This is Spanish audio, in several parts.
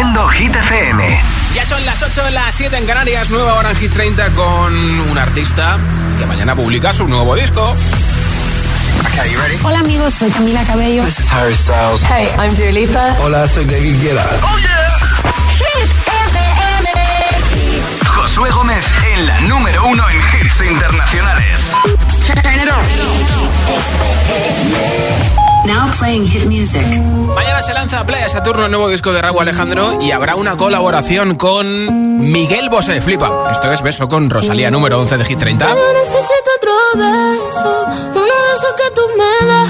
Haciendo Hit FM. Ya son las 8, las 7 en Canarias, nueva hora en Hit 30 con un artista que mañana publica su nuevo disco. Okay, you ready? Hola amigos, soy Camila Cabello. This is Harry Styles. Hey, I'm Dua Lipa. Hola, soy David Guetta. Oh yeah. Hit FM. Josué Gómez en la número uno en hits internacionales. Now playing hit music. Mañana se lanza a Playa Saturno el nuevo disco de Raúl Alejandro y habrá una colaboración con Miguel Bosé. Flipa. Esto es Beso con Rosalía, número 11 de Hit 30. Yo necesito otro beso, uno de esos que tú me das.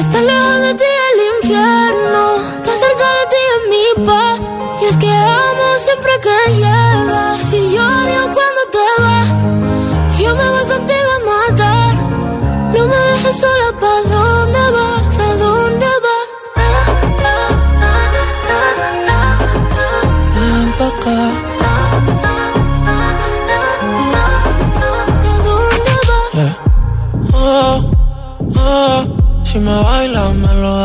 Está lejos de ti el infierno, está cerca de ti en mi paz. Y es que amo siempre que llegas. Si yo odio cuando te vas, yo me voy contigo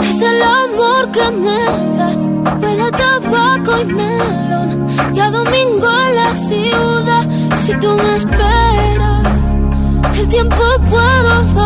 es el amor que me das. Huele a tabaco y melón. Y a domingo en la ciudad. Si tú me esperas, el tiempo puedo doblar.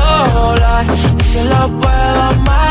y se lo puedo amarrar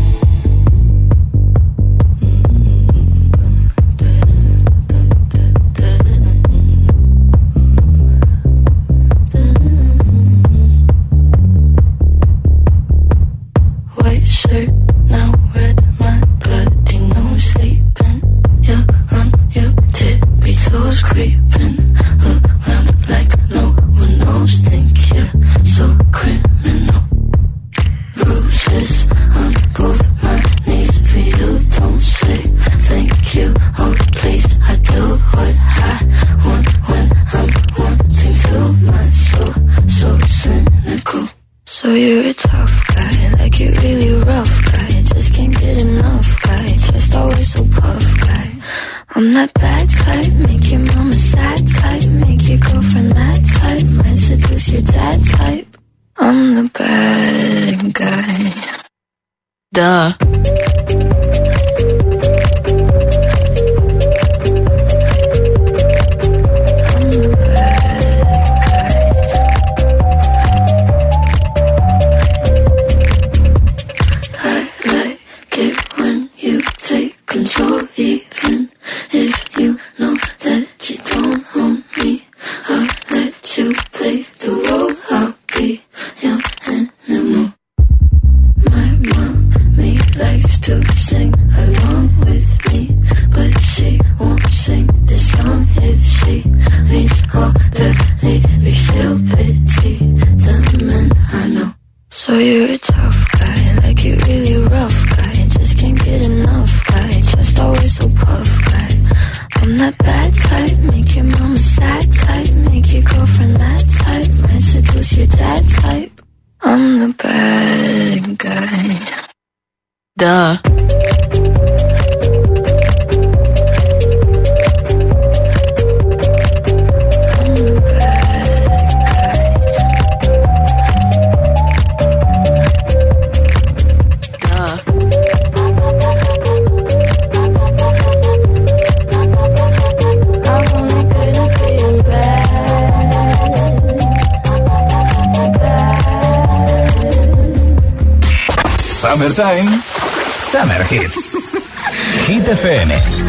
FM.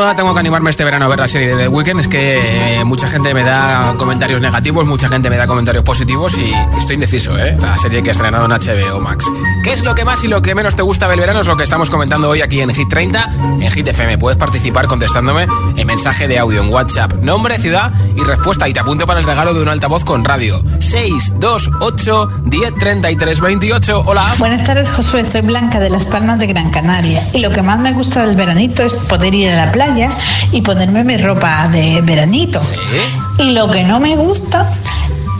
Tengo que animarme este verano a ver la serie de The Weeknd. Es que eh, mucha gente me da comentarios negativos, mucha gente me da comentarios positivos y estoy indeciso, ¿eh? La serie que ha estrenado en HBO Max. ¿Qué es lo que más y lo que menos te gusta del verano? Es lo que estamos comentando hoy aquí en Hit 30, en Hit FM. Puedes participar contestándome en mensaje de audio en WhatsApp, nombre, ciudad y respuesta. Y te apunto para el regalo de un altavoz con radio. 628 10 33 28. Hola. Buenas tardes, Josué. Soy Blanca de Las Palmas de Gran Canaria. Y lo que más me gusta del veranito es poder ir a la playa y ponerme mi ropa de veranito. Sí. Y lo que no me gusta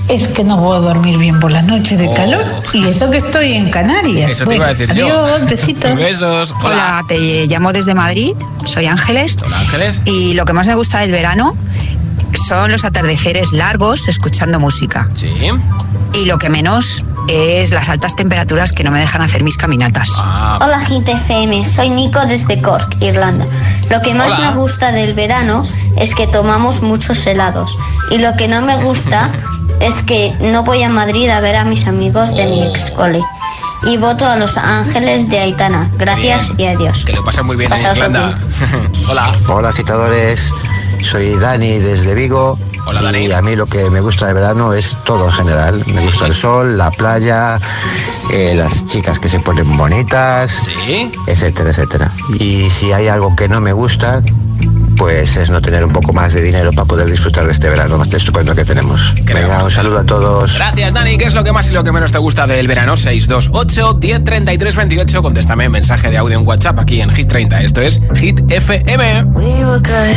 es que no puedo dormir bien por la noche de Oh. calor. Y eso que estoy en Canarias. Eso te iba a decir yo. adiós, besitos. Besos. Hola, Hola. te llamo desde Madrid, soy Ángeles Hola, Ángeles. y lo que más me gusta del verano son los atardeceres largos escuchando música Sí. y lo que menos es las altas temperaturas que no me dejan hacer mis caminatas. Ah, Hola GTFM, soy Nico desde Cork, Irlanda. Lo que más Hola. me gusta del verano es que tomamos muchos helados. Y lo que no me gusta es que no voy a Madrid a ver a mis amigos de mi ex cole. Y voto a Los Ángeles de Aitana. Gracias y adiós. que lo pasan muy bien en Irlanda. Hola. Hola agitadores, soy Dani desde Vigo. Hola, Dani. Y a mí lo que me gusta de verano es todo en general. Me gusta el sol, la playa, eh, las chicas que se ponen bonitas, Sí. etcétera, etcétera. Y si hay algo que no me gusta, pues es no tener un poco más de dinero para poder disfrutar de este verano más estupendo que tenemos. Creo. Venga, un saludo a todos. Gracias, Dani. ¿Qué es lo que más y lo que menos te gusta del verano? 628 1033 28. Contéstame mensaje de audio en WhatsApp aquí en Hit 30. Esto es Hit FM. We were good,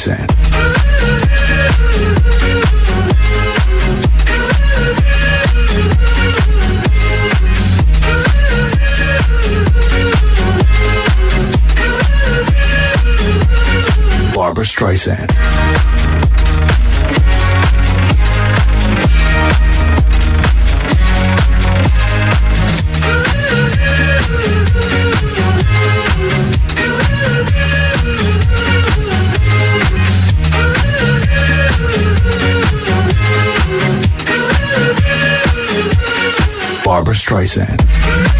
saying. Barbara Streisand. Barbara Streisand.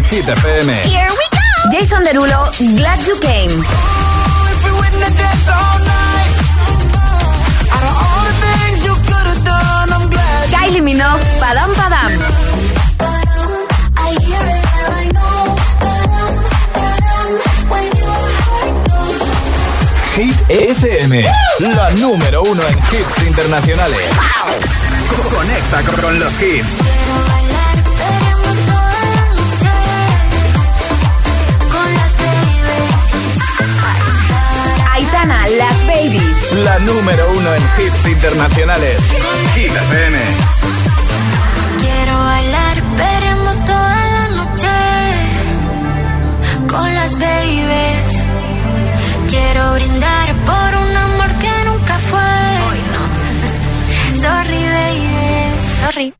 En Hit FM. Here we go. Jason Derulo, Glad You Came. Kylie Minogue, Padam Padam. Hit FM, la número uno en hits internacionales. Conecta con los hits. Aitana, Las Babies. La número uno en hits internacionales. Hit FM. Quiero bailar perreando toda la noche con las babies. Quiero brindar por un amor que nunca fue. Hoy no. Sorry, baby. Sorry.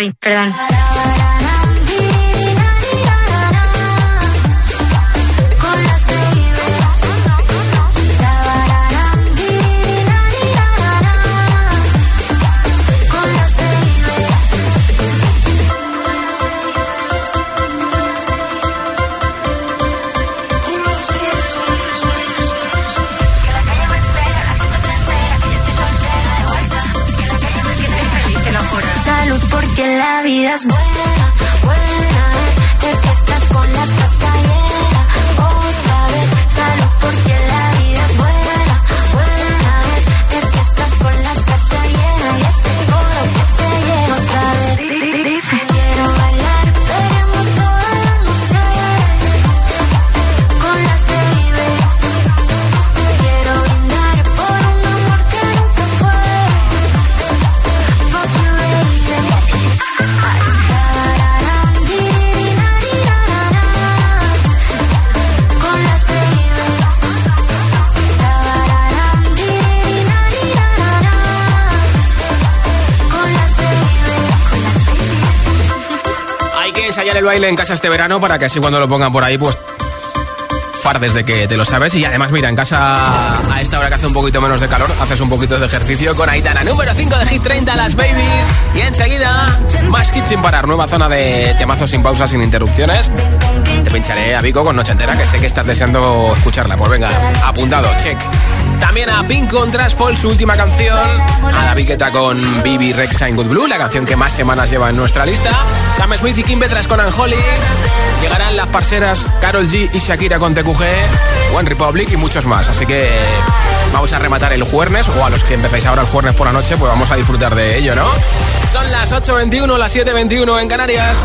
sorry, perdón. El baile en casa este verano para que así cuando lo pongan por ahí, pues fardes de que te lo sabes. Y además, mira, en casa a esta hora que hace un poquito menos de calor, haces un poquito de ejercicio con Aitana. Número 5 de Hit 30, Las Babies. Y enseguida, más hits sin parar. Nueva zona de temazos sin pausas, sin interrupciones. Te pincharé a Vico con Noche Entera, que sé que estás deseando escucharla. Pues venga, apuntado, check. También a Pink con Fall, su última canción. A la Viqueta con Bibi Rexa en Good Blue, la canción que más semanas lleva en nuestra lista. Sam Smith y Kim Petras con Anjoli. Llegarán las parceras Carol G y Shakira con TQG, One Republic y muchos más. Así que vamos a rematar el jueves o a los que empecéis ahora el jueves por la noche, pues vamos a disfrutar de ello, ¿no? Son las 8.21, las 7.21 en Canarias.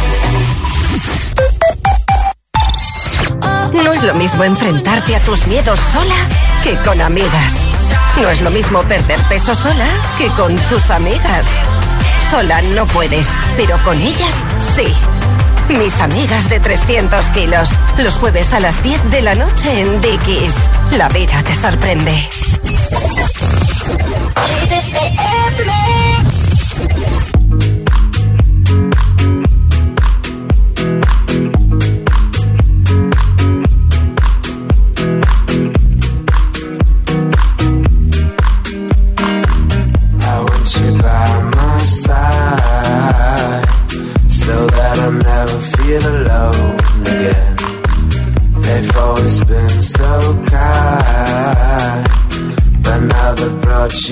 No es lo mismo enfrentarte a tus miedos sola que con amigas. No es lo mismo perder peso sola que con tus amigas. Sola no puedes, pero con ellas sí. Mis amigas de 300 kilos, los jueves a las 10 de la noche en Dickies. La vida te sorprende.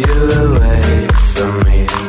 you away from me.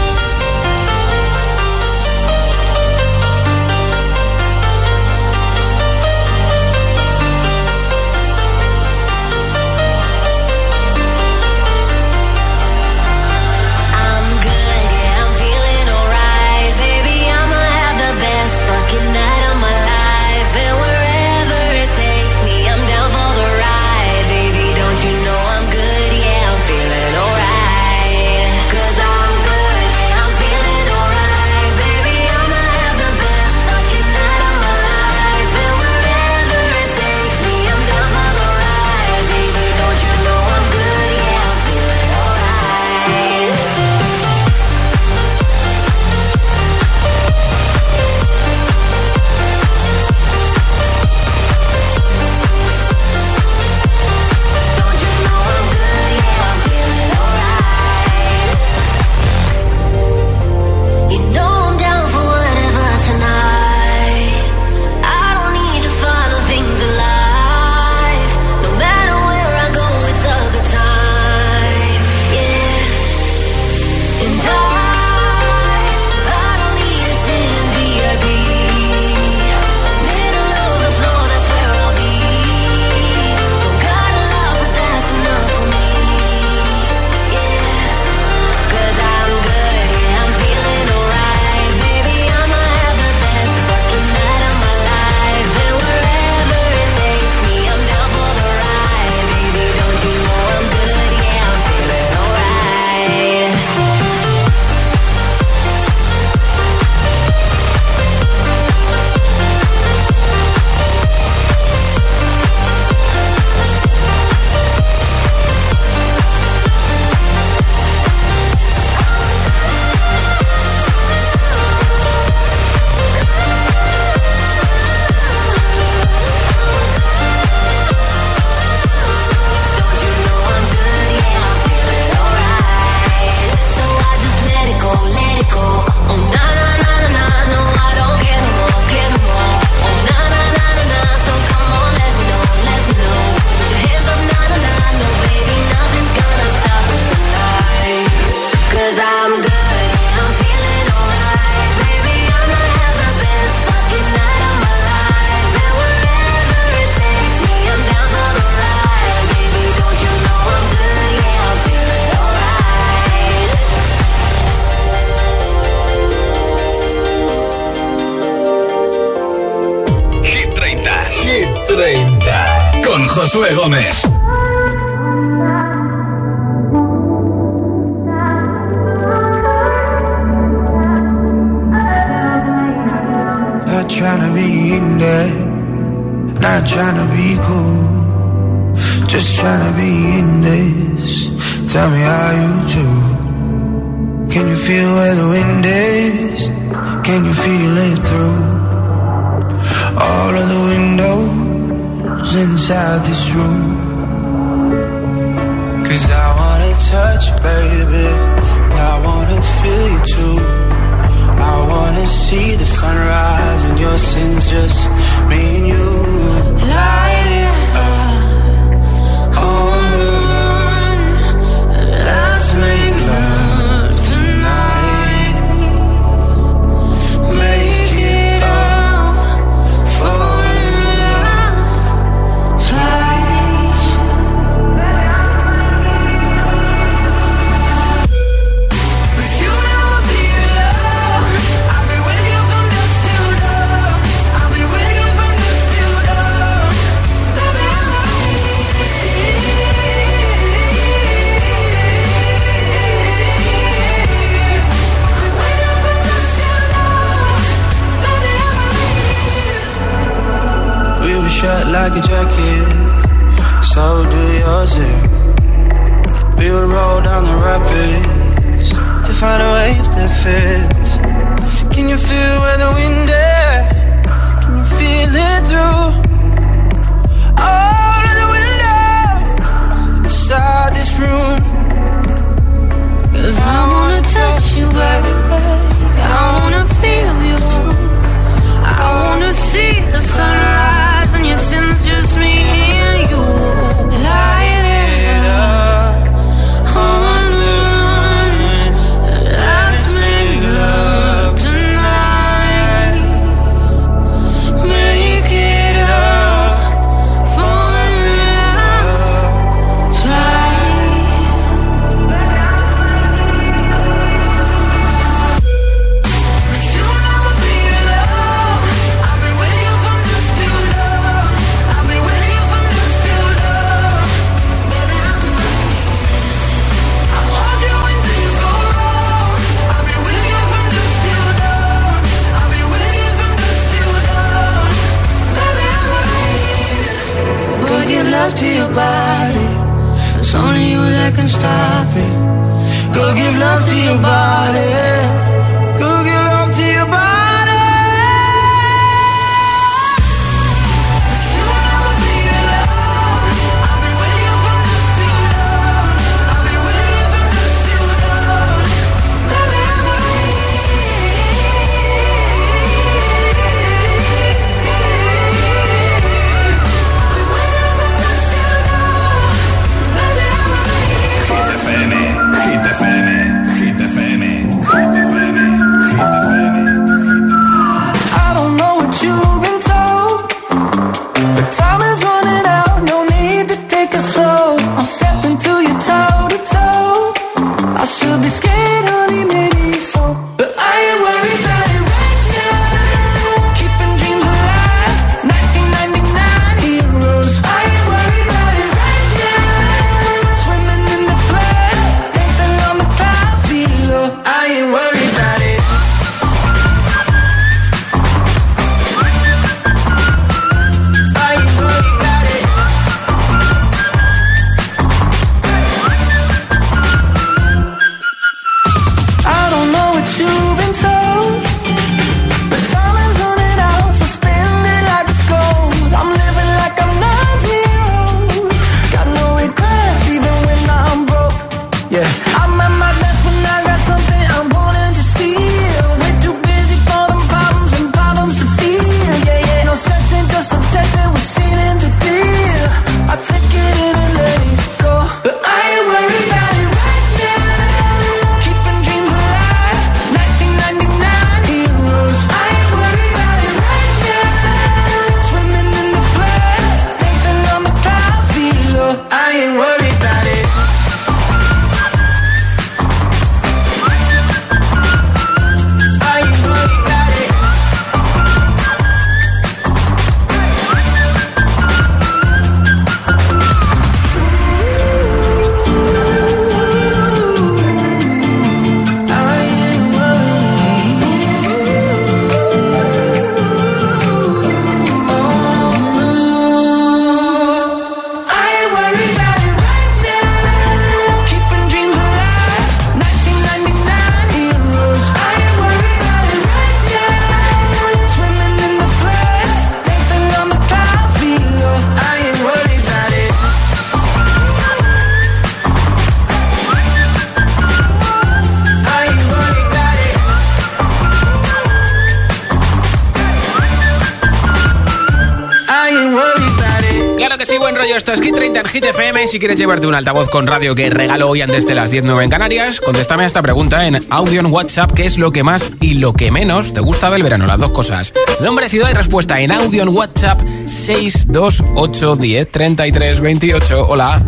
Si quieres llevarte un altavoz con radio que regalo hoy antes de las 10.09 en Canarias, contéstame a esta pregunta en audio en WhatsApp. ¿Qué es lo que más y lo que menos te gusta del verano? Las dos cosas. Nombre, ciudad y respuesta en audio en WhatsApp 628 10 33 28. Hola.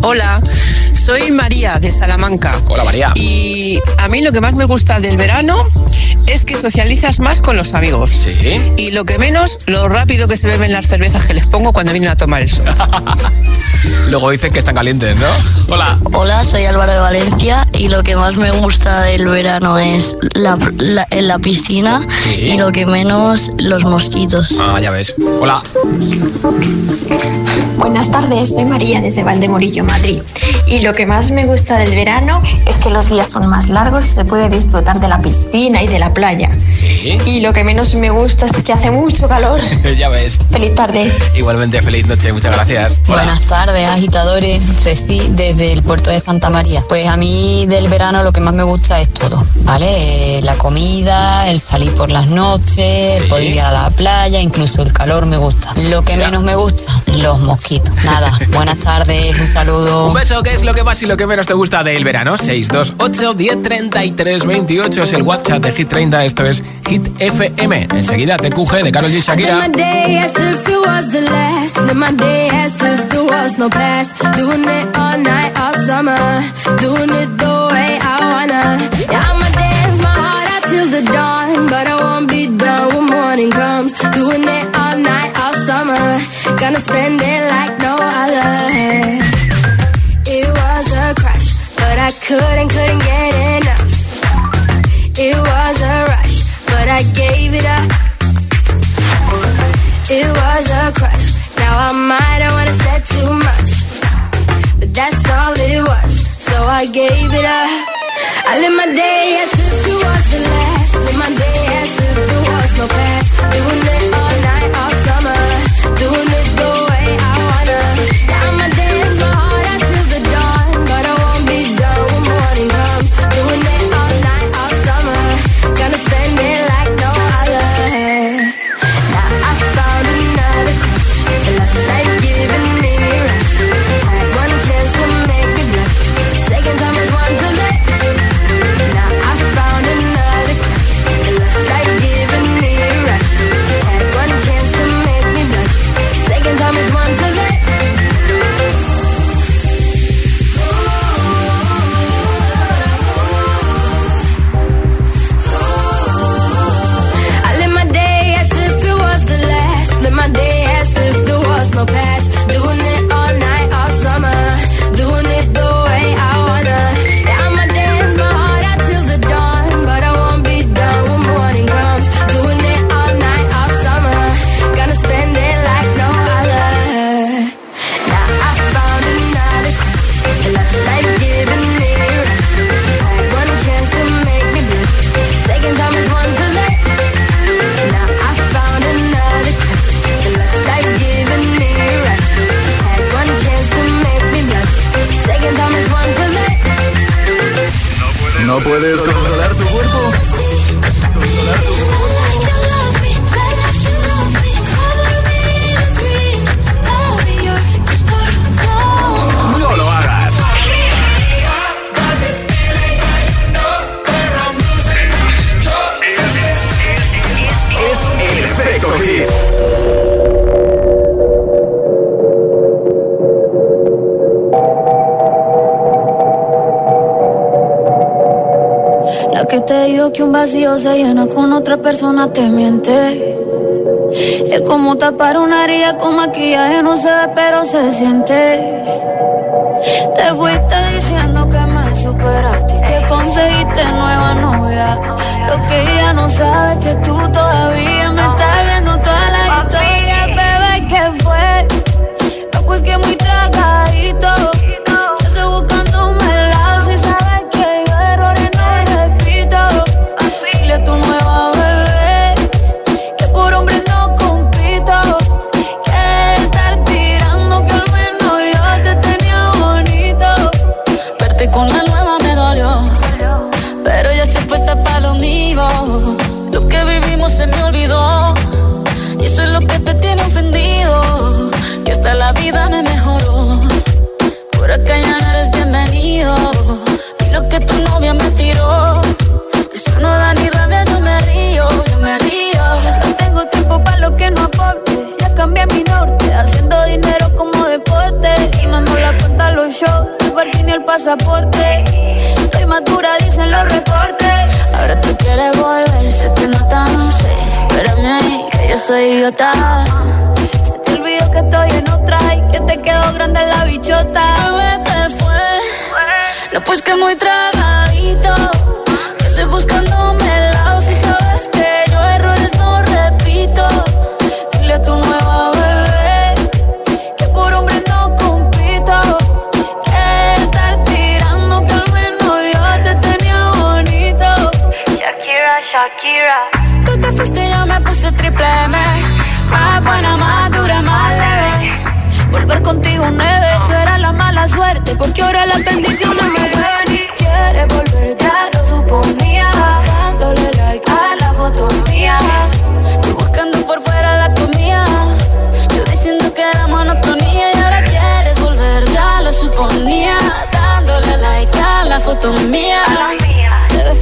Hola, soy María de Salamanca. Hola María. Y a mí lo que más me gusta del verano es que socializas más con los amigos. Sí. Y lo que menos, lo rápido que se beben las cervezas que les pongo cuando vienen a tomar el sol. Luego dicen que están calientes, ¿no? Hola. Hola, soy Álvaro de Valencia y lo que más me gusta del verano es la, la- en la piscina Sí. y lo que menos los mosquitos. Ah, ya ves. Hola. Buenas tardes, soy María desde Valdemorillo, Madrid. Y lo que más me gusta del verano es que los días son más largos se puede disfrutar de la piscina y de la playa. Sí. Y lo que menos me gusta es que hace mucho calor. ya ves. Feliz tarde. Igualmente, feliz noche. Muchas gracias. Hola. Buenas tardes, agitadores. Ceci, desde el puerto de Santa María. Pues a mí del verano lo que más me gusta es todo, ¿vale? Eh, La comida, el salir por las noches, el poder ir a la playa, incluso el calor me gusta. Lo que menos me gusta, los mosquitos. Nada, buenas tardes, un saludo. Un beso, ¿qué es lo que más y lo que menos te gusta del verano? 628 10 33 28 es el WhatsApp de Hit 30. Esto es Hit FM. Enseguida te cuje de Carol G. Shakira. Doing it all night, all summer. Doing it the way I wanna. Yeah, I'ma dance my heart out till the dawn. But I won't be done when morning comes. Doing it all night, all summer. Gonna spend it like no other. It was a crush, but I couldn't, couldn't get enough. It was a rush, but I gave it up. It was a crush. Now I might have wanna say too much, but that's all it was. So I gave it up. I live my day as if it was the last. Live my day as if there was no past. Doing it all night, all summer. Doing it the way persona te miente. Es como tapar una herida con maquillaje, no se ve, pero se siente. Te fuiste diciendo que me superaste y que conseguiste nueva novia. Lo que ella no sabe es que tú todavía me estás viendo toda la historia, bebé, ¿qué fue? Pues que muy tragadito. Shows, el parking y el pasaporte. Estoy madura, dicen los reportes. Ahora tú quieres volver, te nota, no sé. Espérame ahí, que yo soy idiota. Se te olvidó que estoy en otra y que te quedó grande la bichota. Bebé, ¿qué fue? No, pues que muy tragadito. Que estoy buscándome el lado si sabes que yo errores no repito. Dile a tu nueva Shakira. Tú te fuiste yo me puse triple M. Más buena, más dura, más leve. Volver contigo nueve, tú eras la mala suerte Porque ahora las bendiciones me ven y quieres volver, ya lo suponía. Dándole like a la foto mía. Tú buscando por fuera la comida. Yo diciendo que era monotonía. Y ahora quieres volver, ya lo suponía. Dándole like a la foto mía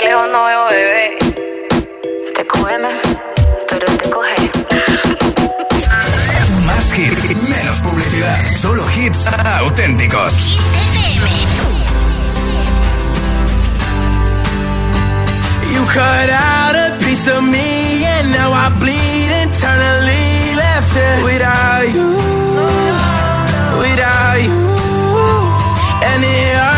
De lejos no veo bebé. Te come, pero te coge. Más hits, menos publicidad. Solo hits auténticos. You cut out a piece of me and now I bleed internally left it without you, without you. And it hurts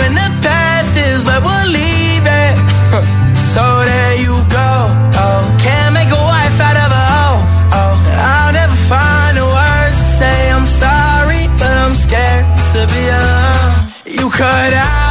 cut out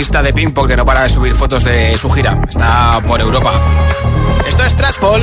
Échale un vistazo a la lista de Pink porque no para de subir fotos de su gira. Está por Europa. Esto es Trashfall.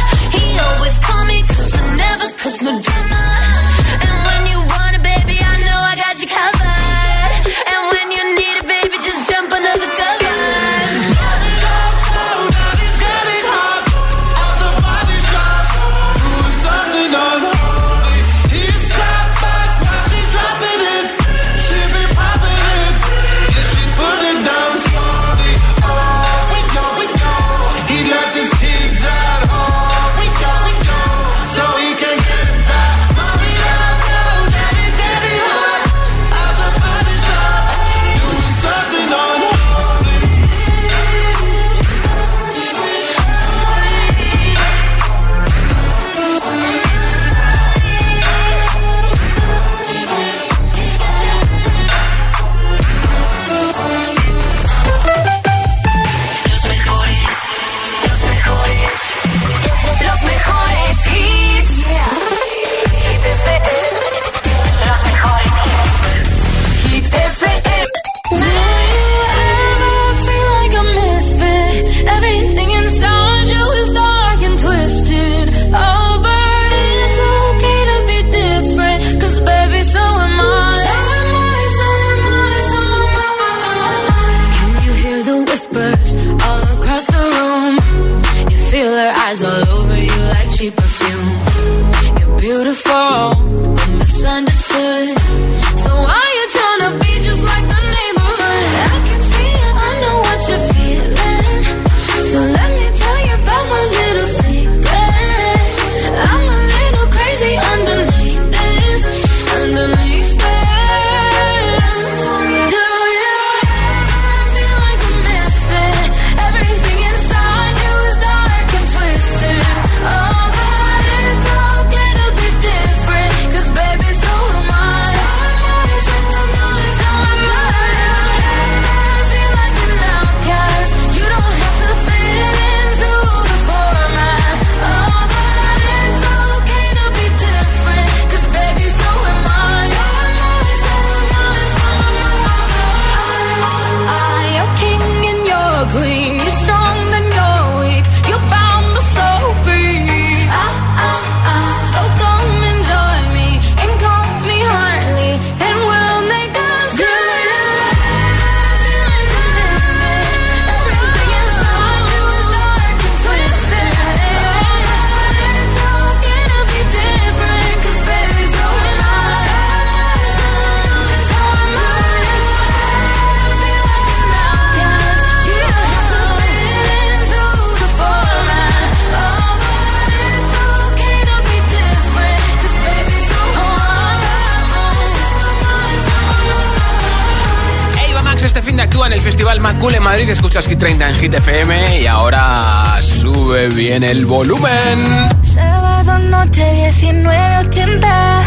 Festival Mad Cool en Madrid. Escuchas Hit 30 en Hit FM y ahora sube bien el volumen. Sábado noche 19.80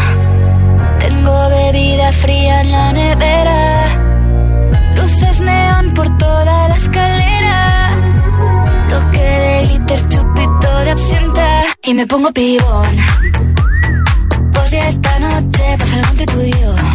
Tengo bebida fría en la nevera. Luces neón por toda la escalera. Toque de glitter, chupito de absenta. Y me pongo pibón. Pues ya esta noche pasa algo entre tú y yo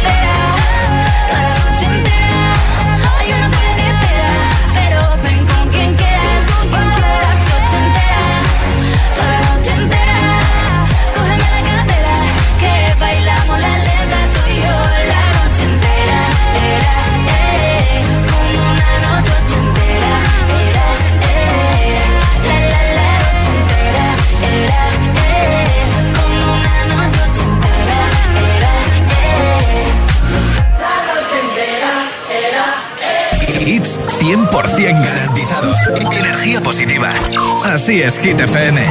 100% garantizados. Energía positiva. Así es, Hit FM.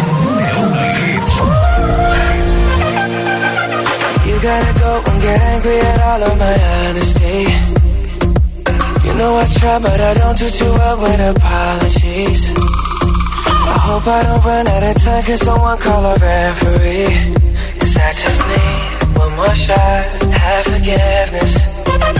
You gotta go and get angry at all of my honesty. You know I try, but I don't do too well with apologies. I hope I don't run out of time, cause someone call a referee. Cause I just need one more shot, have forgiveness.